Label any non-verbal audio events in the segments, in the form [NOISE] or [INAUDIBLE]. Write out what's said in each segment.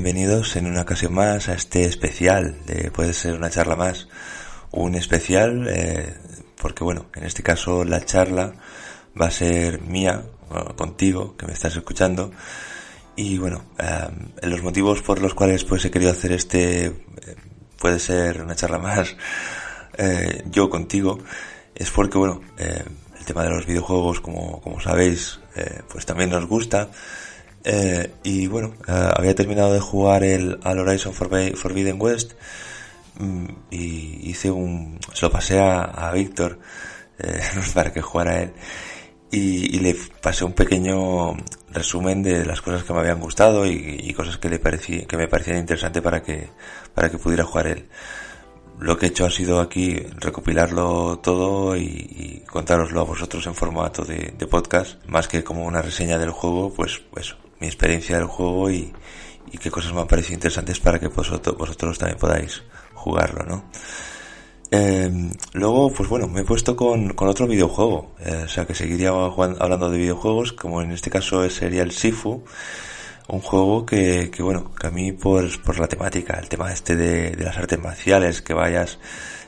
bienvenidos en una ocasión más a este especial de Puede ser una charla más. Un especial eh, porque bueno, en este caso la charla va a ser mía, contigo, que me estás escuchando. Y bueno, eh, los motivos por los cuales pues he querido hacer este, eh, puede ser una charla más, [LAUGHS] eh, yo contigo, es porque bueno, eh, el tema de los videojuegos, como, como sabéis, eh, pues también nos gusta. Eh, y bueno, eh, había terminado de jugar el al Horizon Forbidden West mm, y hice un, se lo pasé a, a Víctor eh, [LAUGHS] para que jugara él y, y, le pasé un pequeño resumen de las cosas que me habían gustado y, y cosas que le parecía, que me parecían interesantes para que, para que pudiera jugar él. Lo que he hecho ha sido aquí recopilarlo todo y, y contároslo a vosotros en formato de, de, podcast, más que como una reseña del juego, pues eso, mi experiencia del juego y, y qué cosas me han parecido interesantes para que vosotros, vosotros también podáis jugarlo, ¿no? Eh, luego, pues bueno, me he puesto con, con otro videojuego, eh, o sea que seguiría jugando, hablando de videojuegos, como en este caso sería el Sifu, un juego que, que bueno, que a mí por, por la temática, el tema este de, de las artes marciales, que vayas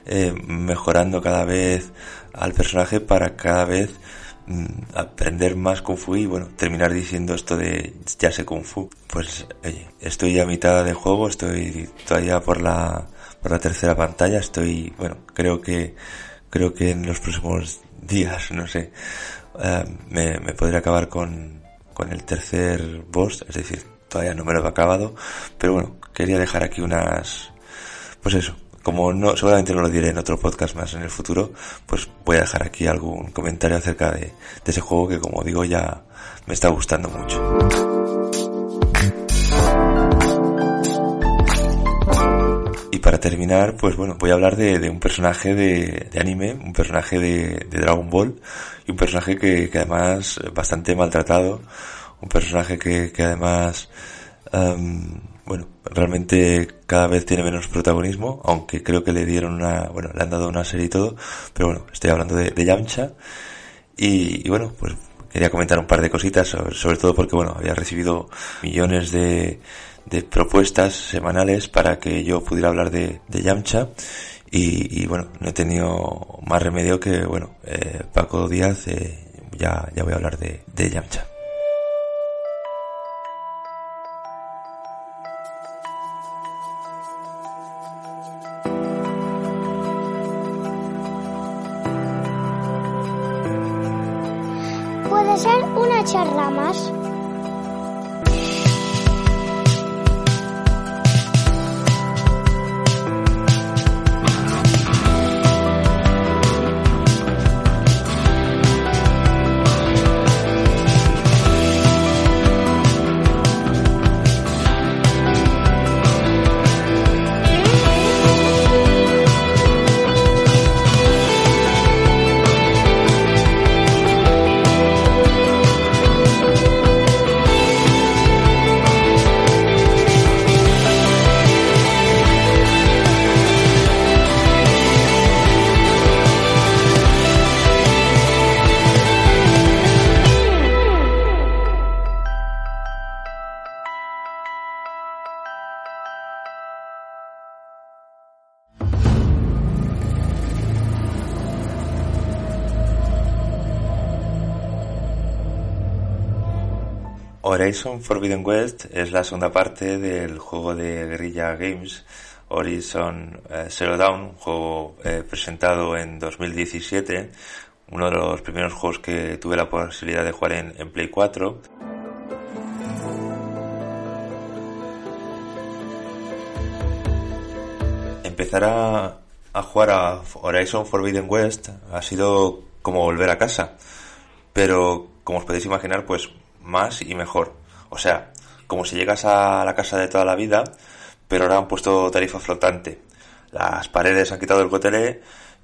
eh, mejorando cada vez al personaje para cada vez aprender más Kung Fu y bueno, terminar diciendo esto de ya sé Kung Fu. Pues oye, estoy a mitad de juego, estoy todavía por la por la tercera pantalla. Estoy, bueno, creo que, creo que en los próximos días, no sé, uh, me, me podré acabar con, con el tercer boss, es decir, todavía no me lo he acabado, pero bueno, quería dejar aquí unas, pues eso, como no, seguramente no lo diré en otro podcast más en el futuro, pues voy a dejar aquí algún comentario acerca de, ese juego que como digo ya me está gustando mucho. para terminar, pues bueno, voy a hablar de, un personaje de, anime, un personaje de, Dragon Ball y un personaje que, además bastante maltratado, un personaje que, que además, um, bueno, realmente cada vez tiene menos protagonismo, aunque creo que le dieron una, bueno, le han dado una serie y todo, pero bueno, estoy hablando de, Yamcha y, bueno, pues quería comentar un par de cositas, sobre, todo porque bueno, había recibido millones de, de propuestas semanales para que yo pudiera hablar de, Yamcha y, bueno, no he tenido más remedio que, bueno, eh, Paco Díaz, eh, ya, ya voy a hablar de Yamcha. Horizon Forbidden West es la segunda parte del juego de Guerrilla Games Horizon eh, Zero Dawn, un juego eh, presentado en 2017, uno de los primeros juegos que tuve la posibilidad de jugar en, en Play 4. Empezar a, a jugar a Horizon Forbidden West ha sido como volver a casa, pero como os podéis imaginar, pues más y mejor. O sea, como si llegas a la casa de toda la vida, pero ahora han puesto tarifa flotante. Las paredes han quitado el cotelé,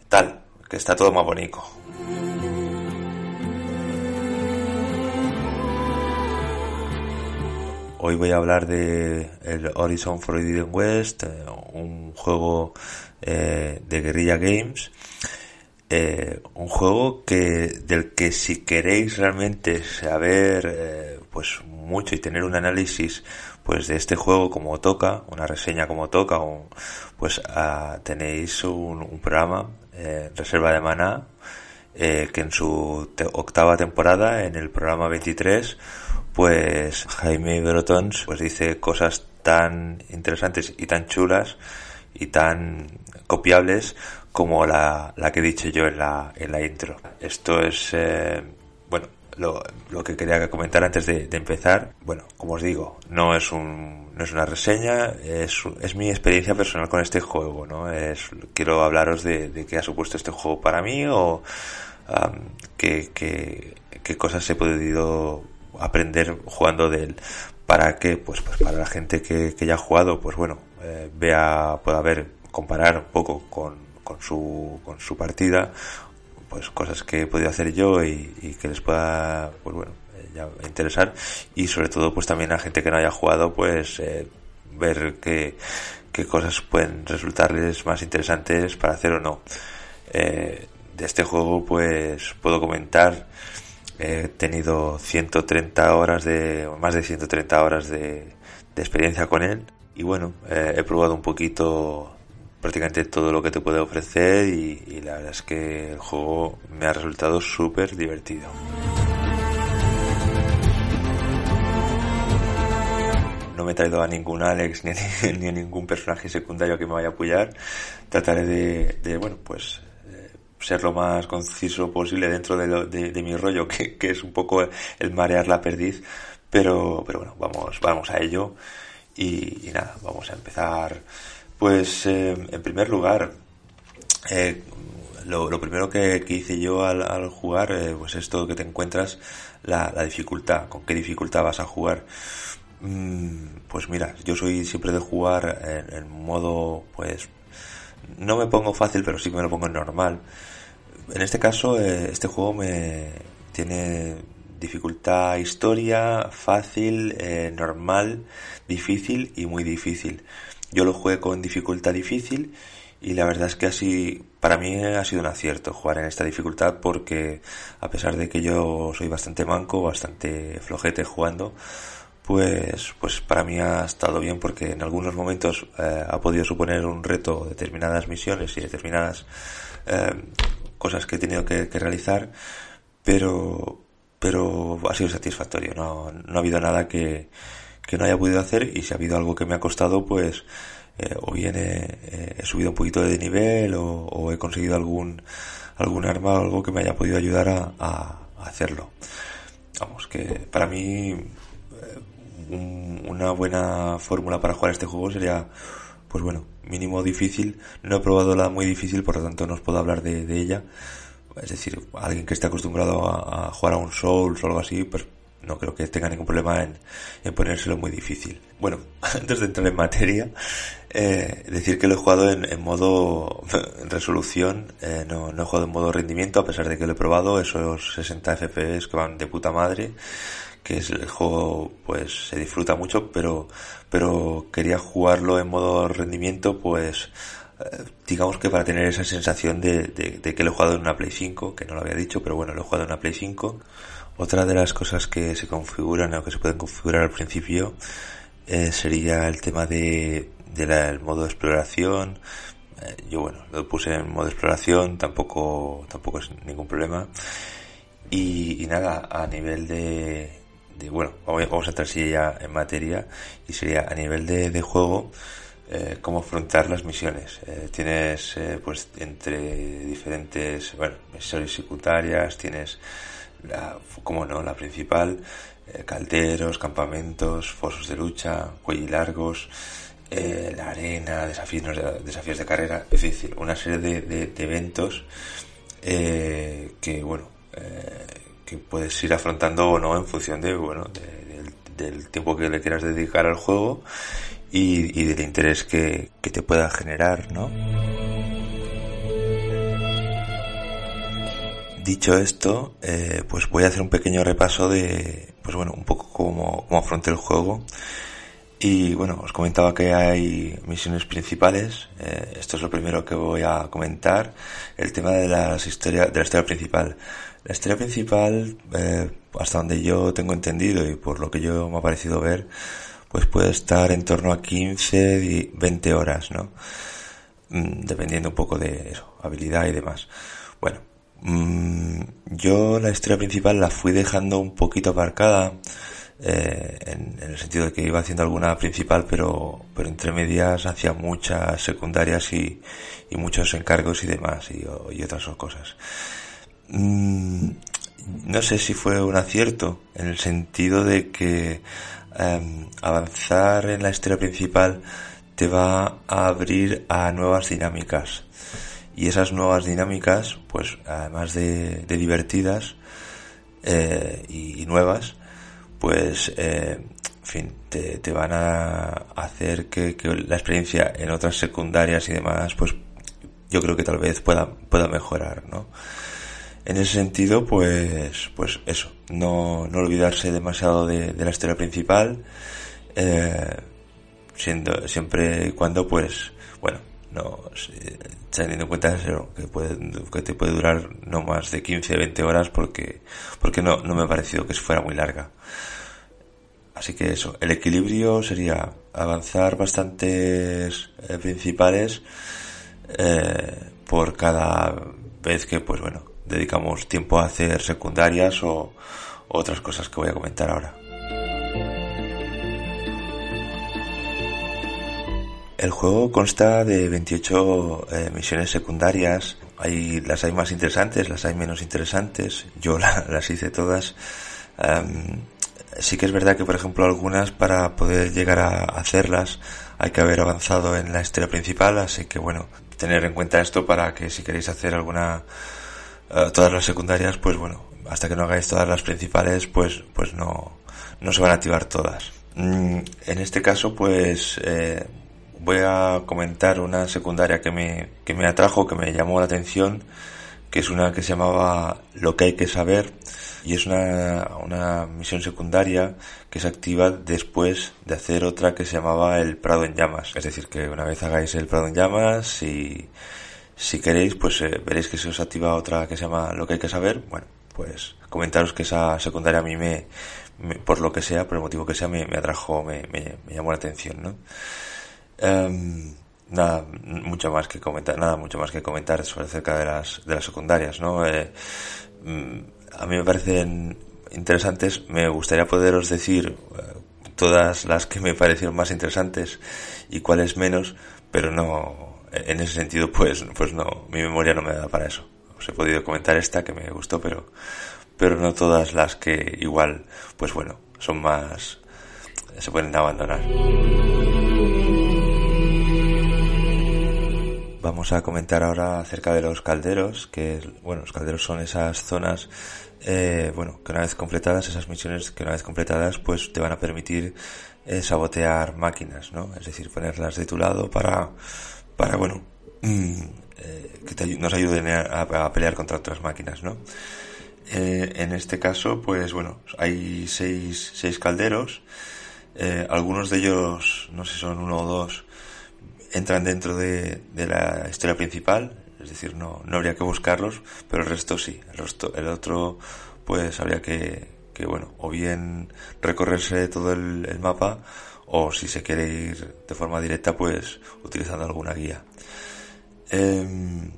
tal, que está todo más bonito. Hoy voy a hablar de el Horizon Forbidden West, eh, un juego eh, de Guerrilla Games eh, un juego que del que si queréis realmente saber eh, pues mucho y tener un análisis pues de este juego como toca una reseña como toca pues ah, tenéis un, programa eh, reserva de maná que en su octava temporada en el programa 23 pues Jaime Brotons pues dice cosas tan interesantes y tan chulas y tan copiables como la, la que he dicho yo en la, en la intro. Esto es, eh, bueno, lo, lo, que quería comentar antes de, empezar. Bueno, como os digo, no es un, no es una reseña, es, es mi experiencia personal con este juego, ¿no? Es, quiero hablaros de, de qué ha supuesto este juego para mí o um, qué, qué, qué cosas he podido aprender jugando de él. ¿Para qué? Pues, pues para la gente que, que ya ha jugado, pues bueno, eh, vea, pueda ver, comparar un poco con, con su, con su partida, pues cosas que he podido hacer yo y, que les pueda, pues bueno, eh, interesar y sobre todo pues también a gente que no haya jugado pues eh, ver qué, qué cosas pueden resultarles más interesantes para hacer o no. Eh, de este juego pues puedo comentar he tenido 130 horas de más de 130 horas de, de experiencia con él y bueno he probado un poquito prácticamente todo lo que te puede ofrecer y, la verdad es que el juego me ha resultado súper divertido. No me he traído a ningún Alex [LAUGHS] ni a, ningún personaje secundario que me vaya a apoyar. Trataré de, bueno, pues eh, ser lo más conciso posible dentro de, mi rollo, que, es un poco el marear la perdiz. Pero, pero bueno, vamos, vamos a ello. y nada, vamos a empezar pues eh, en primer lugar, eh, lo, primero que, hice yo al, jugar, eh, pues esto que te encuentras, la, dificultad, con qué dificultad vas a jugar. Mm, pues mira, yo soy siempre de jugar en, modo, pues, no me pongo fácil, pero sí me lo pongo en normal. En este caso, este juego me tiene dificultad historia, fácil, normal, difícil y muy difícil. Yo lo jugué con dificultad difícil y la verdad es que así para mí ha sido un acierto jugar en esta dificultad porque a pesar de que yo soy bastante manco, bastante flojete jugando, pues pues para mí ha estado bien porque en algunos momentos eh, ha podido suponer un reto determinadas misiones y determinadas eh, cosas que he tenido que, realizar, pero pero ha sido satisfactorio, no, no ha habido nada que que no haya podido hacer y si ha habido algo que me ha costado, pues eh, o bien he, subido un poquito de nivel o, he conseguido algún algún arma o algo que me haya podido ayudar a, hacerlo. Vamos, que para mí eh, una buena fórmula para jugar este juego sería, pues bueno, mínimo difícil. No he probado la muy difícil, por lo tanto no os puedo hablar de, ella. Es decir, alguien que esté acostumbrado a, a, jugar a un Souls o algo así, pues no creo que tenga ningún problema en, ponérselo muy difícil. Bueno, [LAUGHS] antes de entrar en materia, eh, decir que lo he jugado en, modo [LAUGHS] resolución, eh, no, no he jugado en modo rendimiento, a pesar de que lo he probado, esos 60 FPS que van de puta madre, que es el juego, pues se disfruta mucho, pero, pero quería jugarlo en modo rendimiento, pues, eh, digamos que para tener esa sensación de, de, que lo he jugado en una Play 5, que no lo había dicho, pero bueno, lo he jugado en una Play 5 otra de las cosas que se configuran o que se pueden configurar al principio eh, sería el tema de, del modo de exploración. Eh, yo bueno, lo puse en modo de exploración, tampoco, tampoco es ningún problema. Y, nada, a nivel de, de, bueno, vamos a entrar si ya en materia y sería a nivel de, de juego, eh, cómo afrontar las misiones. Eh, tienes eh, pues entre diferentes, bueno, misiones secundarias, tienes la, como no, la principal, eh, calderos, campamentos, fosos de lucha, cuellos eh, la arena, desafíos, desafíos de carrera, es decir, una serie de, eventos eh, que, bueno, que puedes ir afrontando o no en función de, bueno, del tiempo que le quieras dedicar al juego y, del interés que, que te pueda generar, ¿no? Dicho esto, eh, pues voy a hacer un pequeño repaso de, pues bueno, un poco cómo, cómo afronté el juego. Y bueno, os comentaba que hay misiones principales. Eh, esto es lo primero que voy a comentar. El tema de las historias, de la historia principal. La historia principal, eh, hasta donde yo tengo entendido y por lo que yo me ha parecido ver, pues puede estar en torno a 15 y 20 horas, ¿no? Mm, dependiendo un poco de eso, habilidad y demás. Mm, yo la historia principal la fui dejando un poquito aparcada eh, en, el sentido de que iba haciendo alguna principal, pero, pero entre medias hacía muchas secundarias y, muchos encargos y demás, y, y otras cosas. Mm, no sé si fue un acierto, en el sentido de que em, avanzar en la historia principal te va a abrir a nuevas dinámicas. Y esas nuevas dinámicas, pues además de, divertidas eh, y, nuevas, pues, eh, fin, te, te, van a hacer que, la experiencia en otras secundarias y demás, pues yo creo que tal vez pueda, pueda mejorar, ¿no? En ese sentido, pues, pues eso, no, no olvidarse demasiado de, la historia principal, eh, siendo, siempre y cuando, pues, bueno, no, teniendo en cuenta eso, que, puede, que te puede durar no más de 15, 20 horas porque, porque no, no me ha parecido que fuera muy larga. Así que eso, el equilibrio sería avanzar bastantes eh, principales eh, por cada vez que, pues bueno, dedicamos tiempo a hacer secundarias o, o otras cosas que voy a comentar ahora. El juego consta de 28 eh, misiones secundarias. Hay, las hay más interesantes, las hay menos interesantes. Yo [LAUGHS] la, las hice todas. Sí que es verdad que, por ejemplo, algunas para poder llegar a hacerlas hay que haber avanzado en la historia principal, así que bueno, tener en cuenta esto para que si queréis hacer alguna, uh, todas las secundarias, pues bueno, hasta que no hagáis todas las principales, pues, pues no, no se van a activar todas. Mm, en este caso, pues, eh, voy a comentar una secundaria que me, que me atrajo, que me llamó la atención, que es una que se llamaba Lo que hay que saber, y es una, una misión secundaria que se activa después de hacer otra que se llamaba el Prado en Llamas. Es decir, que una vez hagáis el Prado en Llamas, si, si queréis, pues eh, veréis que se os activa otra que se llama Lo que hay que saber. Bueno, pues comentaros que esa secundaria a mí me, me por lo que sea, por el motivo que sea, me, me atrajo, me, me, me, llamó la atención, ¿no? Um, nada mucho más que comentar nada mucho más que comentar sobre acerca de las de las secundarias no eh, a mí me parecen interesantes. Me gustaría poderos decir eh, todas las que me parecieron más interesantes y cuáles menos, pero no, en ese sentido, pues, pues no, mi memoria no me da para eso. Os he podido comentar esta que me gustó, pero, pero no todas las que igual, pues bueno, son más, se pueden abandonar. Vamos a comentar ahora acerca de los calderos, que bueno, los calderos son esas zonas eh, bueno, que una vez completadas esas misiones, que una vez completadas, pues te van a permitir eh, sabotear máquinas, ¿no? Es decir, ponerlas de tu lado para, para bueno, mm, eh, que nos ayuden a, pelear contra otras máquinas, ¿no? En este caso, pues bueno, hay seis, seis calderos, algunos de ellos, no sé si son uno o dos, entran dentro de, de la historia principal, es decir, no, no habría que buscarlos, pero el resto sí, el, resto, el otro pues habría que, que, bueno, o bien recorrerse todo el, mapa, o si se quiere ir de forma directa, pues utilizando alguna guía. Eh,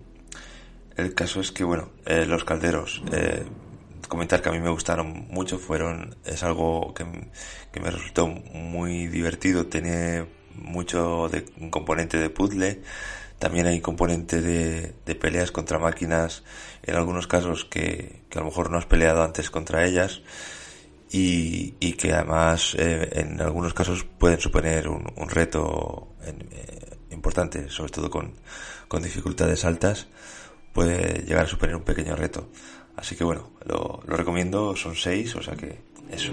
el caso es que, bueno, eh, los calderos, eh, comentar que a mí me gustaron mucho, fueron, es algo que, que me resultó muy divertido, tiene mucho de componente de puzzle, también hay componente de, de, peleas contra máquinas, en algunos casos que, que, a lo mejor no has peleado antes contra ellas y, y que además eh, en algunos casos pueden suponer un, un reto en, eh, importante, sobre todo con, con dificultades altas, puede llegar a suponer un pequeño reto. Así que bueno, lo, lo recomiendo, son seis, o sea que eso.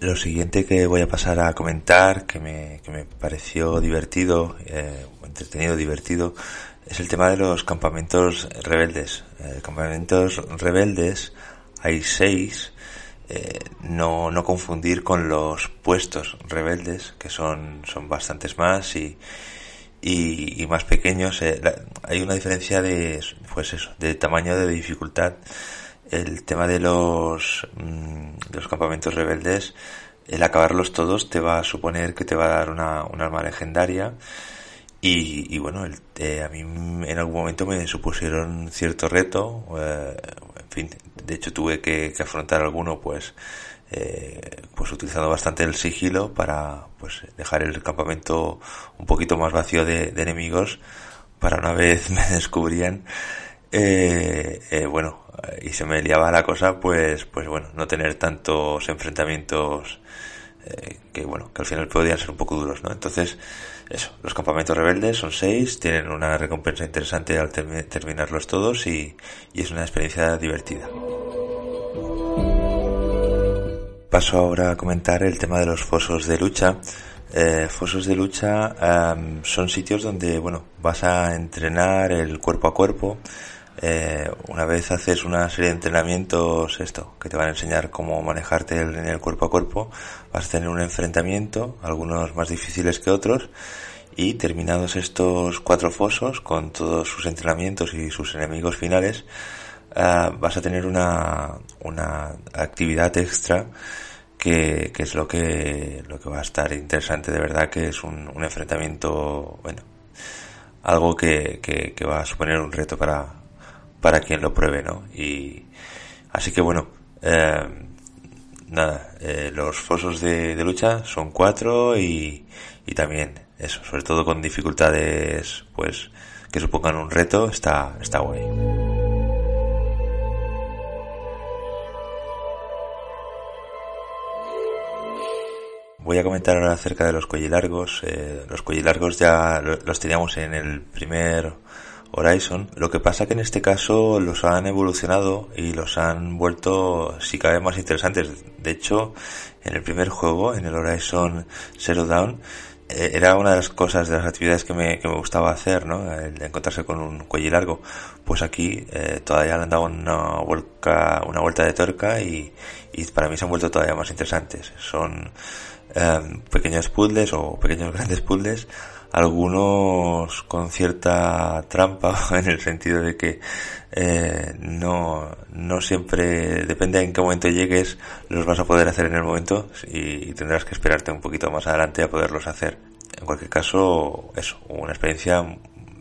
Lo siguiente que voy a pasar a comentar, que me, que me pareció divertido, eh, entretenido, divertido, es el tema de los campamentos rebeldes. Eh, campamentos rebeldes hay seis no, no confundir con los puestos rebeldes, que son, son bastantes más y, y, más pequeños. hay una diferencia de, pues eso, de tamaño de dificultad. El tema de los, mm, los campamentos rebeldes, el acabarlos todos te va a suponer que te va a dar una, una arma legendaria. Y, y bueno, el, eh, a mí en algún momento me supusieron cierto reto, eh, en fin, de hecho tuve que, afrontar alguno pues eh, pues utilizando bastante el sigilo para pues dejar el campamento un poquito más vacío de, enemigos para una vez [LAUGHS] me descubrían. Eh, eh, bueno y se me liaba la cosa pues pues bueno no tener tantos enfrentamientos eh, que bueno, que al final podían ser un poco duros, ¿no? Entonces, eso, los campamentos rebeldes son seis, tienen una recompensa interesante al terminarlos todos y, es una experiencia divertida. Paso ahora a comentar el tema de los fosos de lucha. Eh, fosos de lucha son sitios donde, bueno, vas a entrenar el cuerpo a cuerpo, eh, una vez haces una serie de entrenamientos, esto, que te van a enseñar cómo manejarte en el cuerpo a cuerpo, vas a tener un enfrentamiento, algunos más difíciles que otros, y terminados estos cuatro fosos, con todos sus entrenamientos y sus enemigos finales, eh, vas a tener una, una actividad extra que, que, es lo que, lo que va a estar interesante. De verdad, que es un, un enfrentamiento, bueno, algo que, que, que va a suponer un reto para, para quien lo pruebe, ¿no? Y así que bueno, eh, nada, eh, los fosos de, lucha son cuatro y, y también eso, sobre todo con dificultades, pues que supongan un reto, está, está guay. Voy a comentar ahora acerca de los cuellilargos. Eh, los cuellilargos ya los teníamos en el primer Horizon. Lo que pasa que en este caso los han evolucionado y los han vuelto si cabe más interesantes. De hecho, en el primer juego, en el Horizon Zero Dawn, eh, era una de las cosas, de las actividades que me, que me gustaba hacer, ¿no? El de encontrarse con un cuello largo. Pues aquí eh, todavía le han dado una, vuelta, una vuelta de tuerca y, y para mí se han vuelto todavía más interesantes. Son eh, pequeños puzzles o pequeños grandes puzzles algunos con cierta trampa [LAUGHS] en el sentido de que eh, no, no siempre depende en qué momento llegues los vas a poder hacer en el momento y, tendrás que esperarte un poquito más adelante a poderlos hacer. En cualquier caso eso una experiencia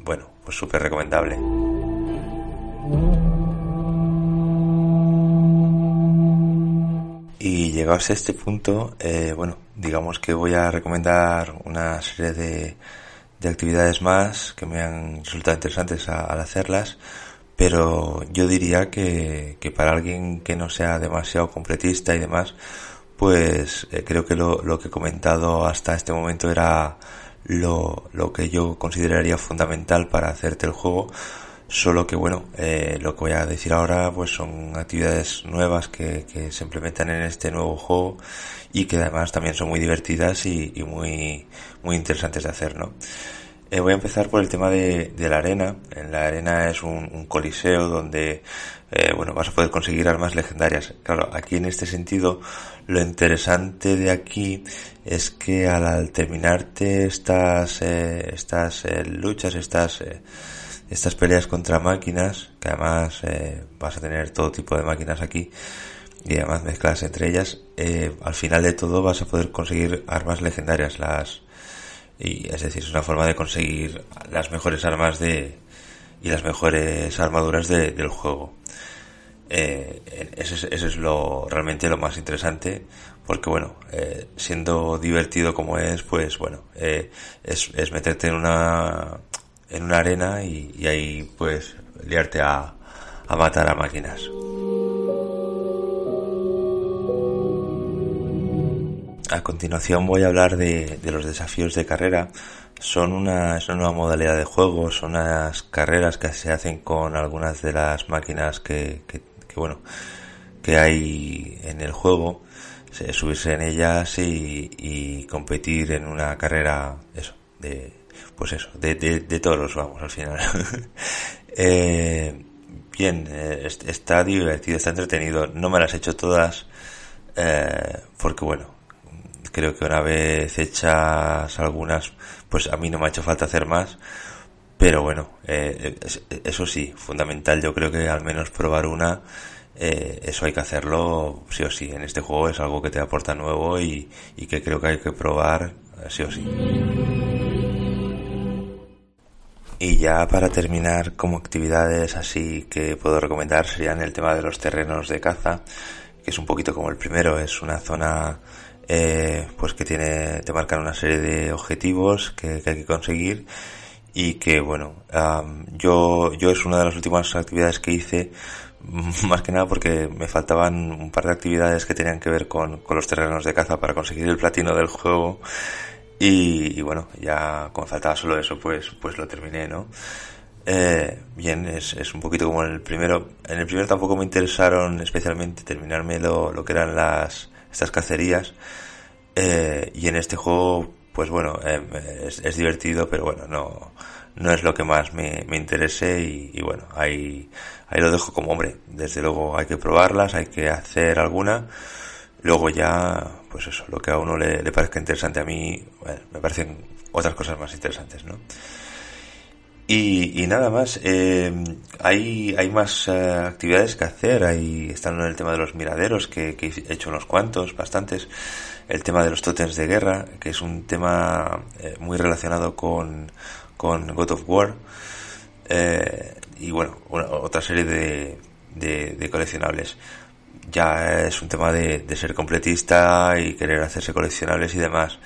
bueno pues súper recomendable. Y llegados a este punto eh, bueno digamos que voy a recomendar una serie de, de actividades más que me han resultado interesantes al hacerlas, pero yo diría que, que, para alguien que no sea demasiado completista y demás, pues eh, creo que lo, lo, que he comentado hasta este momento era lo, lo que yo consideraría fundamental para hacerte el juego, Solo que bueno, eh, lo que voy a decir ahora pues son actividades nuevas que, que, se implementan en este nuevo juego y que además también son muy divertidas y, y muy, muy interesantes de hacer, ¿no? Eh, voy a empezar por el tema de, de la arena. En la arena es un, un coliseo donde, eh, bueno, vas a poder conseguir armas legendarias. Claro, aquí en este sentido, lo interesante de aquí es que al, terminarte estas, eh, estas eh, luchas, estas, eh, estas peleas contra máquinas, que además eh, vas a tener todo tipo de máquinas aquí y además mezclas entre ellas, eh, al final de todo vas a poder conseguir armas legendarias, las y es decir, es una forma de conseguir las mejores armas de y las mejores armaduras de, del juego. Eh, es, eso es lo realmente lo más interesante porque bueno eh, siendo divertido como es pues bueno eh, es, es meterte en una en una arena y, ahí pues liarte a, a matar a máquinas. A continuación voy a hablar de, de, los desafíos de carrera. Son una, es una nueva modalidad de juego, son unas carreras que se hacen con algunas de las máquinas que, que, que bueno, que hay en el juego, subirse en ellas y, y competir en una carrera, eso, de, pues eso, de, de, de todos vamos al final. [LAUGHS] eh, bien, eh, está divertido, está entretenido. No me las he hecho todas eh, porque bueno, creo que una vez hechas algunas, pues a mí no me ha hecho falta hacer más, pero bueno, eh, eso sí, fundamental yo creo que al menos probar una, eh, eso hay que hacerlo sí o sí, en este juego es algo que te aporta nuevo y, y que creo que hay que probar sí o sí. Y ya para terminar, como actividades así que puedo recomendar serían el tema de los terrenos de caza, que es un poquito como el primero, es una zona eh, pues que tiene, te marcan una serie de objetivos que, hay que conseguir y que bueno, yo, yo es una de las últimas actividades que hice, [LAUGHS] más que nada porque me faltaban un par de actividades que tenían que ver con, con los terrenos de caza para conseguir el platino del juego y, bueno, ya como faltaba solo eso, pues, pues lo terminé, ¿no? Eh, bien, es, es un poquito como en el primero. En el primero tampoco me interesaron especialmente terminarme lo, lo que eran las, estas cacerías. Eh, y en este juego, pues bueno, eh, es, es, divertido, pero bueno, no, no es lo que más me, me interese y, y, bueno, ahí, ahí lo dejo como hombre. Desde luego hay que probarlas, hay que hacer alguna Luego ya, pues eso, lo que a uno le, parezca interesante, a mí me parecen otras cosas más interesantes, ¿no? Y, nada más, eh, hay, hay más eh, actividades que hacer, ahí están en el tema de los miraderos, que, he hecho unos cuantos, bastantes, el tema de los tótems de guerra, que es un tema eh, muy relacionado con, con God of War, y bueno, otra serie de coleccionables ya es un tema de, ser completista y querer hacerse coleccionables y demás.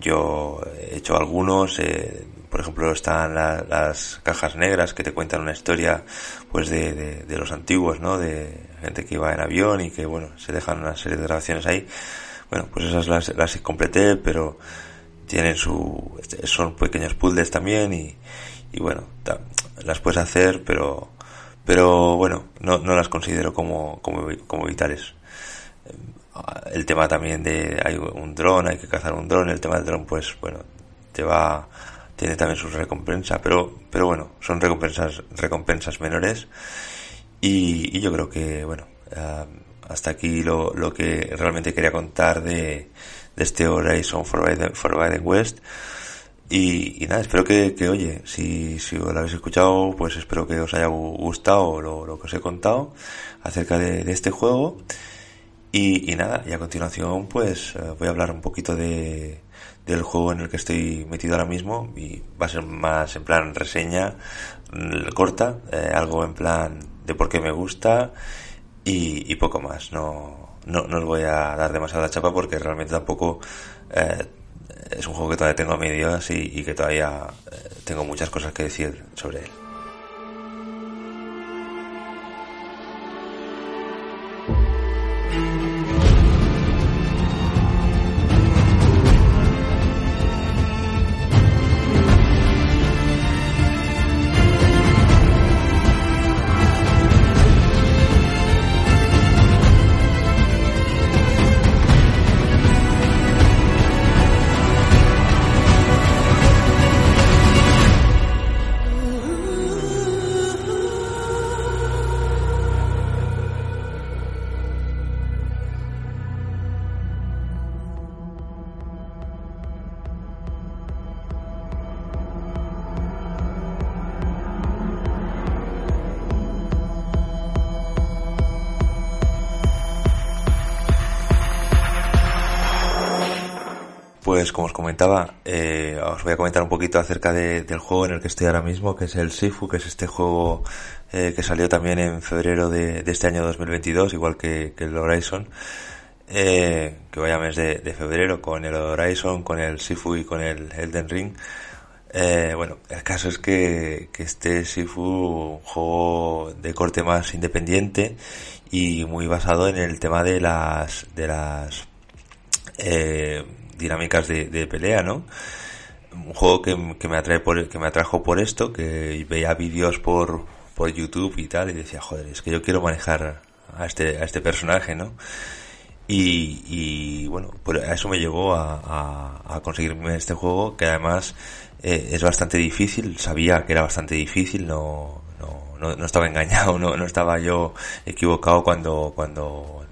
Yo he hecho algunos, eh, por ejemplo están las cajas negras que te cuentan una historia pues de, de, los antiguos, ¿no? De gente que iba en avión y que bueno, se dejan una serie de grabaciones ahí. Bueno, pues esas las, las completé, pero tienen su, son pequeños puzzles también y, y bueno, las puedes hacer, pero pero bueno, no, no las considero como, como, como vitales. El tema también de hay un dron, hay que cazar un dron, el tema del dron pues bueno, te va, tiene también sus recompensas, pero, pero bueno, son recompensas, recompensas menores y, y yo creo que bueno, hasta aquí lo, lo que realmente quería contar de, de este Horizon Forbidden West. Y, nada, espero que, oye, si, si lo habéis escuchado, pues espero que os haya gustado lo, lo que os he contado acerca de, este juego. Y, nada, y a continuación, pues eh, voy a hablar un poquito de, del juego en el que estoy metido ahora mismo. Y va a ser más en plan reseña mm, corta, eh, algo en plan de por qué me gusta y, y poco más. No, no, no os voy a dar demasiada chapa porque realmente tampoco eh, es un juego que todavía tengo a medias y, y que todavía eh, tengo muchas cosas que decir sobre él. Comentaba, eh, os voy a comentar un poquito acerca del juego en el que estoy ahora mismo, que es el Sifu, que es este juego eh, que salió también en febrero de, este año 2022, igual que, el Horizon, eh, que vaya mes de, febrero con el Horizon, con el Sifu y con el Elden Ring. bueno, el caso es que, que este Sifu, un juego de corte más independiente y muy basado en el tema de las de las eh, dinámicas de, pelea, ¿no? Un juego que, que, me atrae por, que me atrajo por esto, que veía vídeos por, por YouTube y tal, y decía, joder, es que yo quiero manejar a este, a este personaje, ¿no? Y, y bueno, pues a eso me llevó a, a, conseguirme este juego, que además eh, es bastante difícil, sabía que era bastante difícil, no, no, no, no estaba engañado, [LAUGHS] no, no estaba yo equivocado cuando, cuando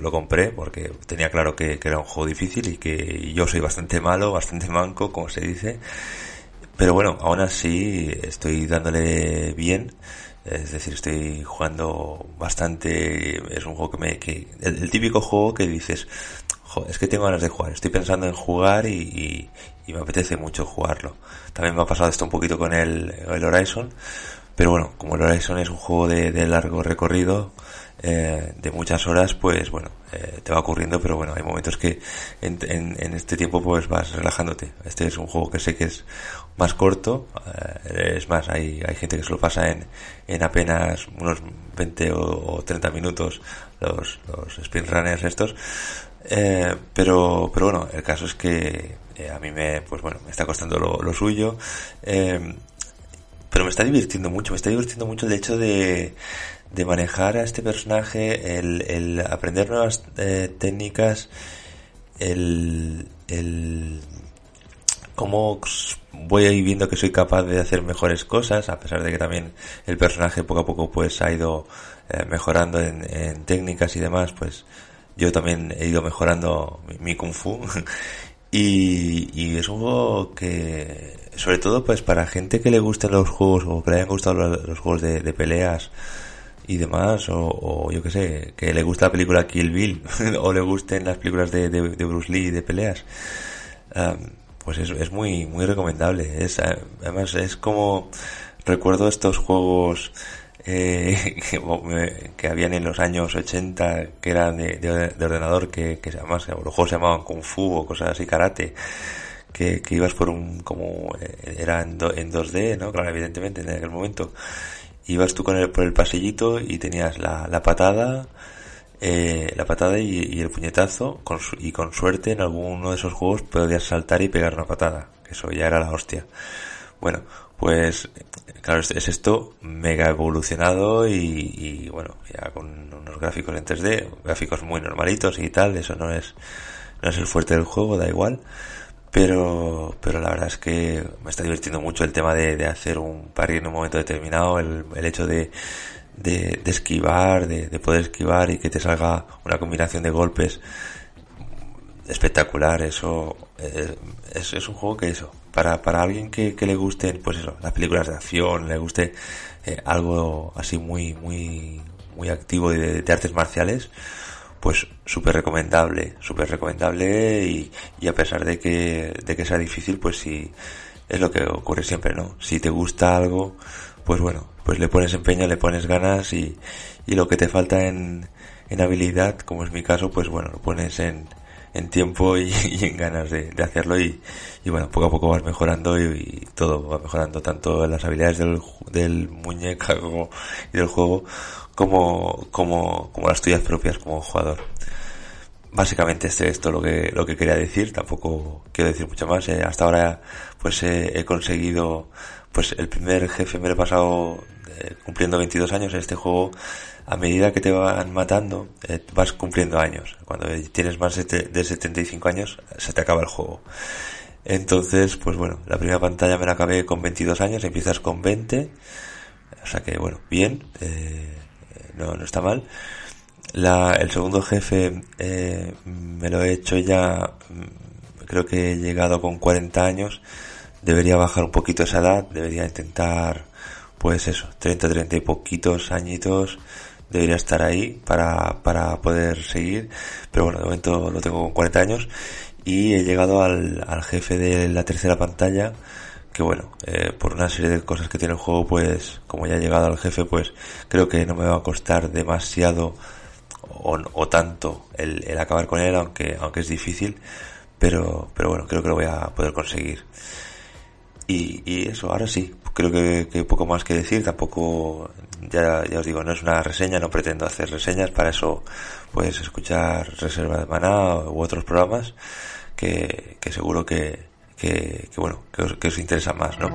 lo compré porque tenía claro que, era un juego difícil y que yo soy bastante malo, bastante manco, como se dice. Pero bueno, aún así estoy dándole bien. Es decir, estoy jugando bastante. Es un juego que me. Que, el, típico juego que dices, es que tengo ganas de jugar. Estoy pensando en jugar y, me apetece mucho jugarlo. También me ha pasado esto un poquito con el, Horizon. Pero bueno, como el Horizon es un juego de largo recorrido, eh, de muchas horas, pues bueno, eh, te va ocurriendo, pero bueno, hay momentos que en, en, este tiempo pues vas relajándote. Este es un juego que sé que es más corto, eh, es más, hay, hay gente que se lo pasa en, en apenas unos 20 o, 30 minutos los, los sprint runners estos, pero, pero bueno, el caso es que a mí me, pues bueno, me está costando lo, lo suyo, pero me está divirtiendo mucho, me está divirtiendo mucho el hecho de, de manejar a este personaje, el, el aprender nuevas eh, técnicas, el, el cómo voy ahí viendo que soy capaz de hacer mejores cosas, a pesar de que también el personaje poco a poco pues ha ido eh, mejorando en, técnicas y demás, pues yo también he ido mejorando mi, kung fu. [LAUGHS] Y, y, es un juego que sobre todo pues para gente que le gusten los juegos o que le hayan gustado los, juegos de peleas y demás, o, yo que sé, que le gusta la película Kill Bill, [LAUGHS] o le gusten las películas de, de, Bruce Lee de peleas, pues es, es muy, muy recomendable. Es, además, es como, recuerdo estos juegos eh, [LAUGHS] que, habían en los años 80, que eran de, de, ordenador, que, que además los juegos se llamaban Kung Fu o cosas así, karate. Que, que ibas por un, como, eh, era en, en 2D, ¿no? Claro, evidentemente en aquel momento ibas tú con el, por el pasillito y tenías la, la patada, eh, la patada y, el puñetazo, con y con suerte en alguno de esos juegos podías saltar y pegar una patada, que eso ya era la hostia. Bueno, pues claro, es esto mega evolucionado y, y bueno, ya con unos gráficos en 3D, gráficos muy normalitos y tal, eso no es, no es el fuerte del juego, da igual pero, pero la verdad es que me está divirtiendo mucho el tema de, de hacer un parry en un momento determinado, el, el hecho de, de, esquivar, de, de, poder esquivar y que te salga una combinación de golpes espectacular, eso eh, es, es, un juego que eso, para, para alguien que, que le gusten, pues eso, las películas de acción, le guste eh, algo así muy, muy, muy activo de, de artes marciales, pues súper recomendable, súper recomendable y, y, a pesar de que, de que sea difícil, pues sí, es lo que ocurre siempre, ¿no? Si te gusta algo, pues bueno, pues le pones empeño, le pones ganas y, y lo que te falta en, en habilidad, como es mi caso, pues bueno, lo pones en, en tiempo y, [LAUGHS] en ganas de, de hacerlo y, y, bueno, poco a poco vas mejorando y, todo va mejorando, tanto las habilidades del, del muñeco [LAUGHS] y del juego como, como, como las tuyas propias como jugador. Básicamente este es esto lo que, lo que quería decir, tampoco quiero decir mucho más. Eh, hasta ahora pues he conseguido, pues el primer jefe me lo he pasado eh, cumpliendo 22 años en este juego. A medida que te van matando, eh, vas cumpliendo años. Cuando tienes más de 75 años, se te acaba el juego. Entonces, pues bueno, la primera pantalla me la acabé con 22 años, empiezas con 20. O sea que, bueno, bien. Eh, no, no está mal. La, el segundo jefe eh, me lo he hecho ya, mm, creo que he llegado con 40 años. Debería bajar un poquito esa edad, debería intentar, pues eso, 30, 30 y poquitos añitos. Debería estar ahí para, para poder seguir. Pero bueno, de momento lo tengo con 40 años. Y he llegado al, al jefe de la tercera pantalla que bueno, eh, por una serie de cosas que tiene el juego, pues como ya he llegado al jefe, pues creo que no me va a costar demasiado o, o tanto el, acabar con él, aunque, aunque es difícil, pero, pero bueno, creo que lo voy a poder conseguir. Y, y eso, ahora sí, creo que, que poco más que decir, tampoco, ya, ya os digo, no es una reseña, no pretendo hacer reseñas, para eso puedes escuchar Reserva de Maná u otros programas que, que seguro que, que, bueno, que os, que interesa más, ¿no?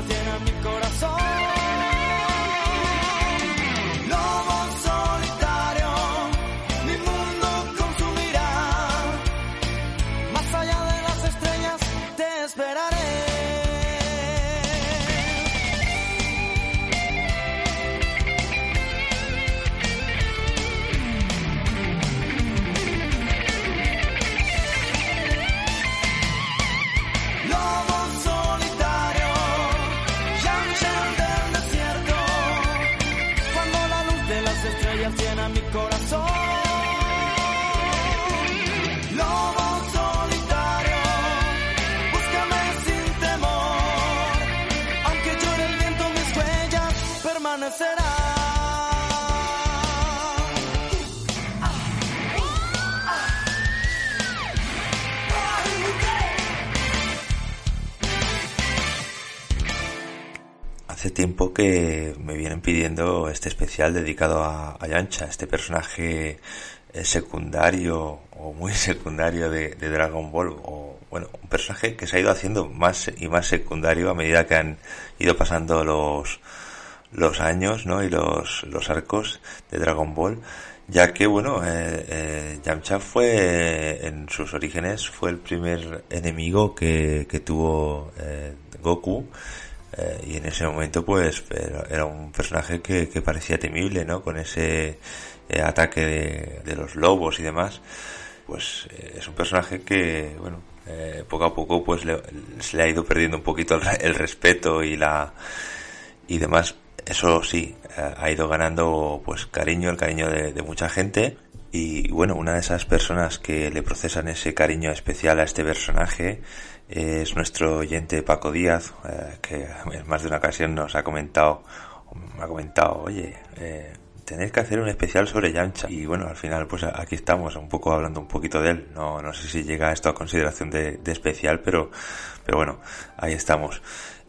Las estrellas llena mi corazón. Tiempo que me vienen pidiendo este especial dedicado a, a Yancha, este personaje eh, secundario o muy [LAUGHS] secundario de, Dragon Ball, o bueno, un personaje que se ha ido haciendo más y más secundario a medida que han ido pasando los, los años, ¿no? Y los, los arcos de Dragon Ball, ya que, bueno, eh, eh, Yamcha fue, en sus orígenes, fue el primer enemigo que, que tuvo eh, Goku, eh, y en ese momento, pues, era, un personaje que, parecía temible, ¿no? Con ese eh, ataque de, los lobos y demás, pues, eh, es un personaje que, bueno, poco a poco, pues, le- se le ha ido perdiendo un poquito el, el respeto y la, y demás. Eso sí, ha ido ganando pues cariño, el cariño de mucha gente. Y bueno, una de esas personas que le procesan ese cariño especial a este personaje es nuestro oyente Paco Díaz, eh, que en más de una ocasión nos ha comentado, me ha comentado, oye, eh, tenéis que hacer un especial sobre Yancha. Y bueno, al final pues aquí estamos un poco hablando un poquito de él. No, no sé si llega esto a consideración de, especial, pero, pero bueno, ahí estamos.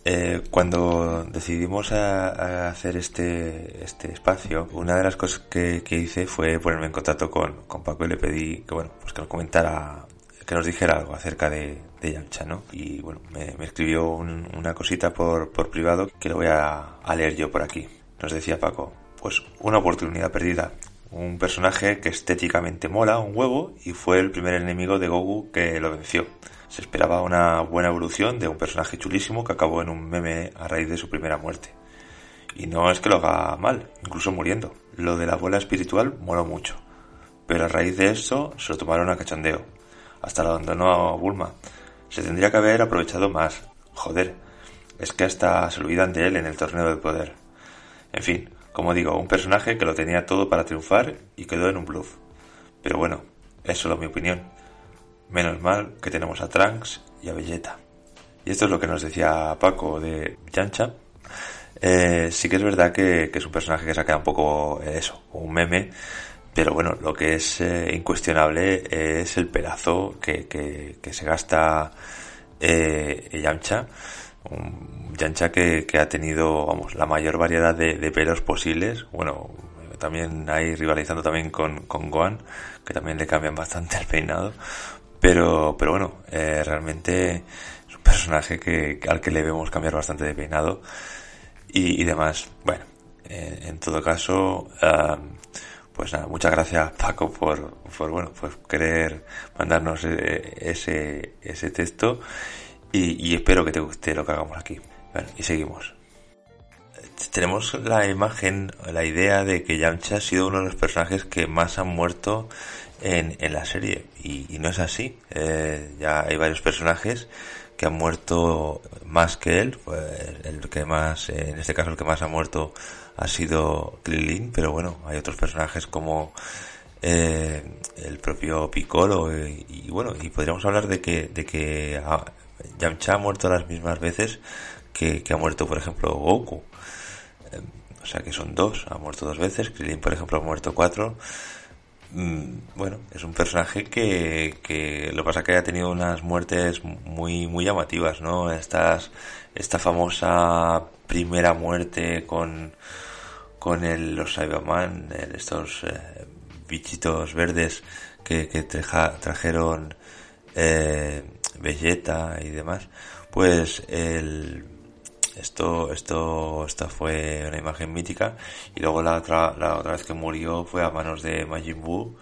Eh, cuando decidimos a hacer este, este espacio, una de las cosas que, que hice fue ponerme en contacto con, con Paco y le pedí que bueno, pues que nos comentara, que nos dijera algo acerca de, de Yamcha, ¿no? Y bueno, me, escribió un- una cosita por, por privado que lo voy a, a leer yo por aquí. Nos decía Paco, pues una oportunidad perdida. Un personaje que estéticamente mola un huevo y fue el primer enemigo de Goku que lo venció. Se esperaba una buena evolución de un personaje chulísimo que acabó en un meme a raíz de su primera muerte. Y no es que lo haga mal, incluso muriendo. Lo de la bola espiritual moló mucho. Pero a raíz de eso se lo tomaron a cachondeo. hasta la abandonó Bulma. Se tendría que haber aprovechado más. Joder, es que hasta se olvidan de él en el torneo del poder. En fin, como digo, un personaje que lo tenía todo para triunfar y quedó en un bluff. Pero bueno, es solo mi opinión. Menos mal que tenemos a Trunks y a Vegeta. Y esto es lo que nos decía Paco de Yancha. Eh, sí que es verdad que, es un personaje que se ha quedado un poco eh, eso, un meme, pero bueno, lo que es eh, incuestionable es el pelazo que, que, se gasta eh, Yamcha. Yamcha que, ha tenido, vamos, la mayor variedad de, pelos posibles. Bueno, también hay rivalizando también con, con Gohan, que también le cambian bastante el peinado. Pero, pero bueno, realmente es un personaje que, al que le vemos cambiar bastante de peinado y, demás. Bueno, eh, en todo caso, pues nada, muchas gracias Paco por, por bueno, pues querer mandarnos eh, ese, ese texto y, espero que te guste lo que hagamos aquí. Bueno, y seguimos. Tenemos la imagen, la idea de que Yamcha ha sido uno de los personajes que más han muerto en, en la serie y, no es así. Eh, ya hay varios personajes que ha muerto más que él, pues el que más, en este caso el que más ha muerto ha sido Krillin, pero bueno, hay otros personajes como eh, el propio Piccolo y, bueno, y podríamos hablar de que, de que Yamcha ha muerto las mismas veces que, ha muerto, por ejemplo, Goku. Eh, o sea que son dos, ha muerto dos veces, Krillin, por ejemplo, ha muerto cuatro. Mm, bueno, es un personaje que, que lo pasa que ha tenido unas muertes muy, muy llamativas, ¿no? Estas, esta famosa primera muerte con, con el, los Cyberman, estos eh, bichitos verdes que, trajeron eh, y demás, pues el, esto, esto, esta fue una imagen mítica. Y luego la otra, la otra vez que murió fue a manos de Majin Buu,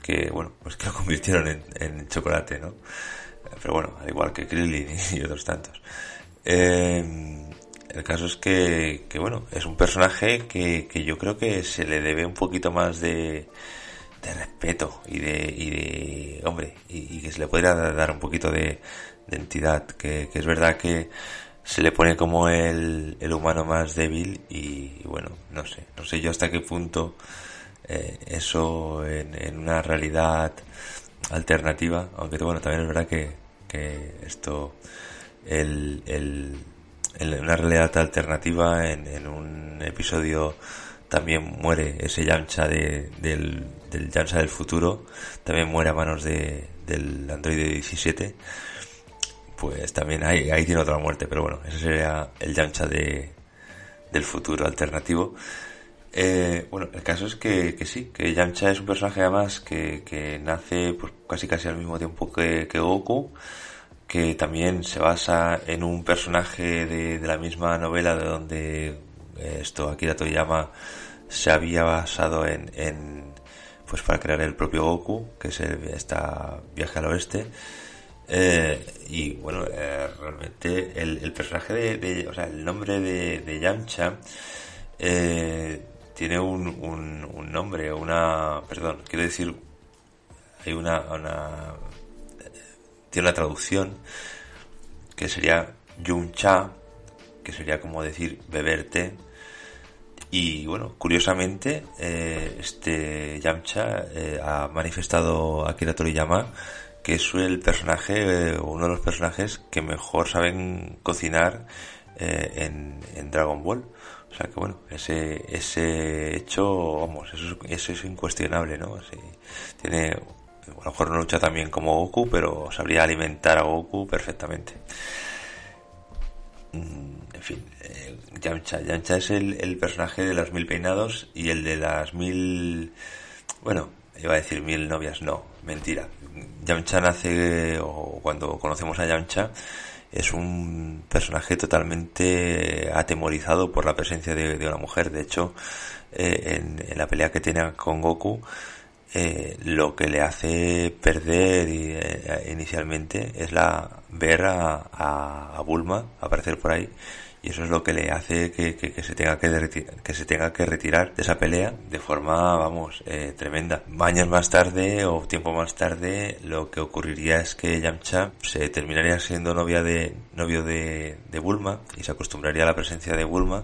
que bueno, pues que lo convirtieron en, chocolate, ¿no? Pero bueno, al igual que Krillin [LAUGHS] y otros tantos. Eh, el caso es que, que, bueno, es un personaje que, que yo creo que se le debe un poquito más de, de respeto y de, y de hombre, y, que se le pudiera dar un poquito de, de entidad, que, es verdad que se le pone como el, el humano más débil y, bueno, no sé, no sé yo hasta qué punto eh, eso en, en, una realidad alternativa, aunque bueno, también es verdad que, que esto, el, el, en una realidad alternativa, en, un episodio también muere ese Yamcha de, del, del Yamcha del futuro, también muere a manos de, del Android 17 pues también ahí, ahí tiene otra muerte, pero bueno, ese sería el Yamcha de, del futuro alternativo. Eh, bueno, el caso es que, que, sí, que Yamcha es un personaje además que, que nace pues, casi casi al mismo tiempo que, que Goku, que también se basa en un personaje de, la misma novela de donde eh, esto Akira Toriyama se había basado en, en pues para crear el propio Goku, que es el, esta viaje al oeste. Eh, y bueno, eh, realmente el, personaje de, o sea, el nombre de, de Yamcha eh, tiene un, un, nombre, una, perdón, quiero decir, hay una, una tiene una traducción que sería Yuncha, que sería como decir beberte. Y bueno, curiosamente, este Yamcha ha manifestado Akira Toriyama que es el personaje, eh, uno de los personajes que mejor saben cocinar eh, en, en, Dragon Ball. O sea que bueno, ese, ese hecho, vamos, eso es incuestionable, ¿no? tiene, a lo mejor no lucha tan bien como Goku, pero sabría alimentar a Goku perfectamente. Mm, en fin, eh, Yamcha. Yamcha es el, personaje de los mil peinados y el de las mil... Bueno, iba a decir mil novias, no, mentira. Yamcha nace, o cuando conocemos a Yamcha, es un personaje totalmente atemorizado por la presencia de, una mujer. De hecho, eh, en, la pelea que tiene con Goku, eh, lo que le hace perder eh, inicialmente es la ver a, a, Bulma aparecer por ahí. Y eso es lo que le hace que, que, se tenga que, que se tenga que retirar de esa pelea de forma vamos eh, tremenda. Años más tarde o tiempo más tarde lo que ocurriría es que Yamcha se terminaría siendo novia de novio de, de Bulma y se acostumbraría a la presencia de Bulma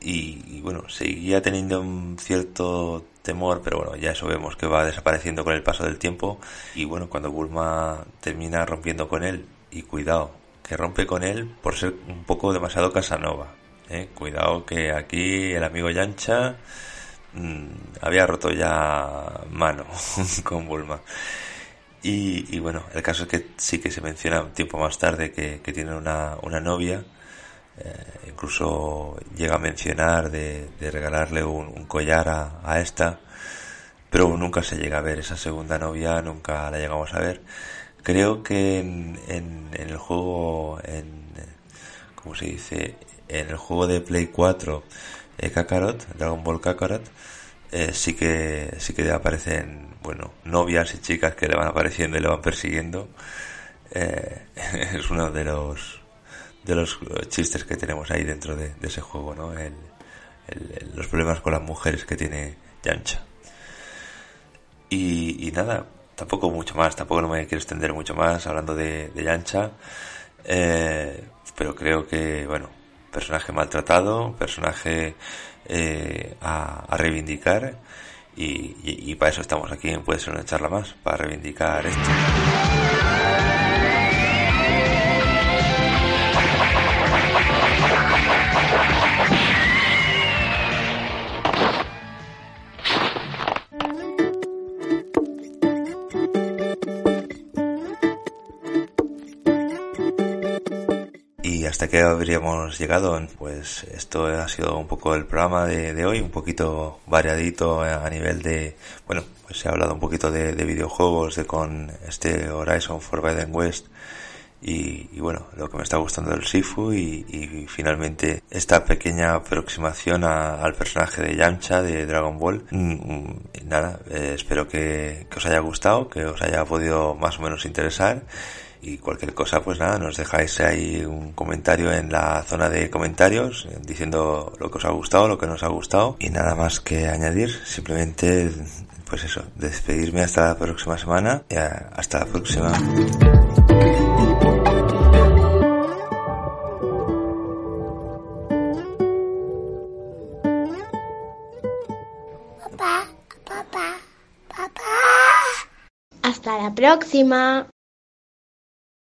y, bueno seguía teniendo un cierto temor pero bueno ya eso vemos que va desapareciendo con el paso del tiempo y bueno cuando Bulma termina rompiendo con él y cuidado que rompe con él por ser un poco demasiado Casanova. ¿eh? Cuidado que aquí el amigo Yancha mm, había roto ya mano [LAUGHS] con Bulma. Y, bueno, el caso es que sí que se menciona un tiempo más tarde que, que tiene una, una novia. Eh, incluso llega a mencionar de, regalarle un, collar a, a, esta. Pero nunca se llega a ver esa segunda novia, nunca la llegamos a ver. Creo que en, en, el juego, en, ¿cómo se dice? En el juego de Play 4, eh, Kakarot, Dragon Ball Kakarot, eh, sí que sí que aparecen, bueno, novias y chicas que le van apareciendo y le van persiguiendo. Eh, [LAUGHS] es uno de los de los chistes que tenemos ahí dentro de, ese juego, ¿no? El, los problemas con las mujeres que tiene Yancha. Y, nada, tampoco mucho más, tampoco no me quiero extender mucho más hablando de, Yancha, eh, pero creo que, bueno, personaje maltratado, personaje eh, a, reivindicar y para eso estamos aquí en Puede ser una charla más, para reivindicar esto. Que habríamos llegado. Pues esto ha sido un poco el programa de, hoy, un poquito variadito a nivel de, bueno, pues se ha hablado un poquito de, videojuegos, de con este Horizon Forbidden West. Y, bueno, lo que me está gustando del Sifu y, finalmente esta pequeña aproximación al personaje de Yamcha de Dragon Ball. Mm, nada, eh, espero que os haya gustado, que os haya podido más o menos interesar y cualquier cosa, pues nada, nos dejáis ahí un comentario en la zona de comentarios eh, diciendo lo que os ha gustado, lo que nos ha gustado y nada más que añadir, simplemente pues eso, despedirme hasta la próxima semana y hasta la próxima. Papá, papá, papá. Hasta la próxima.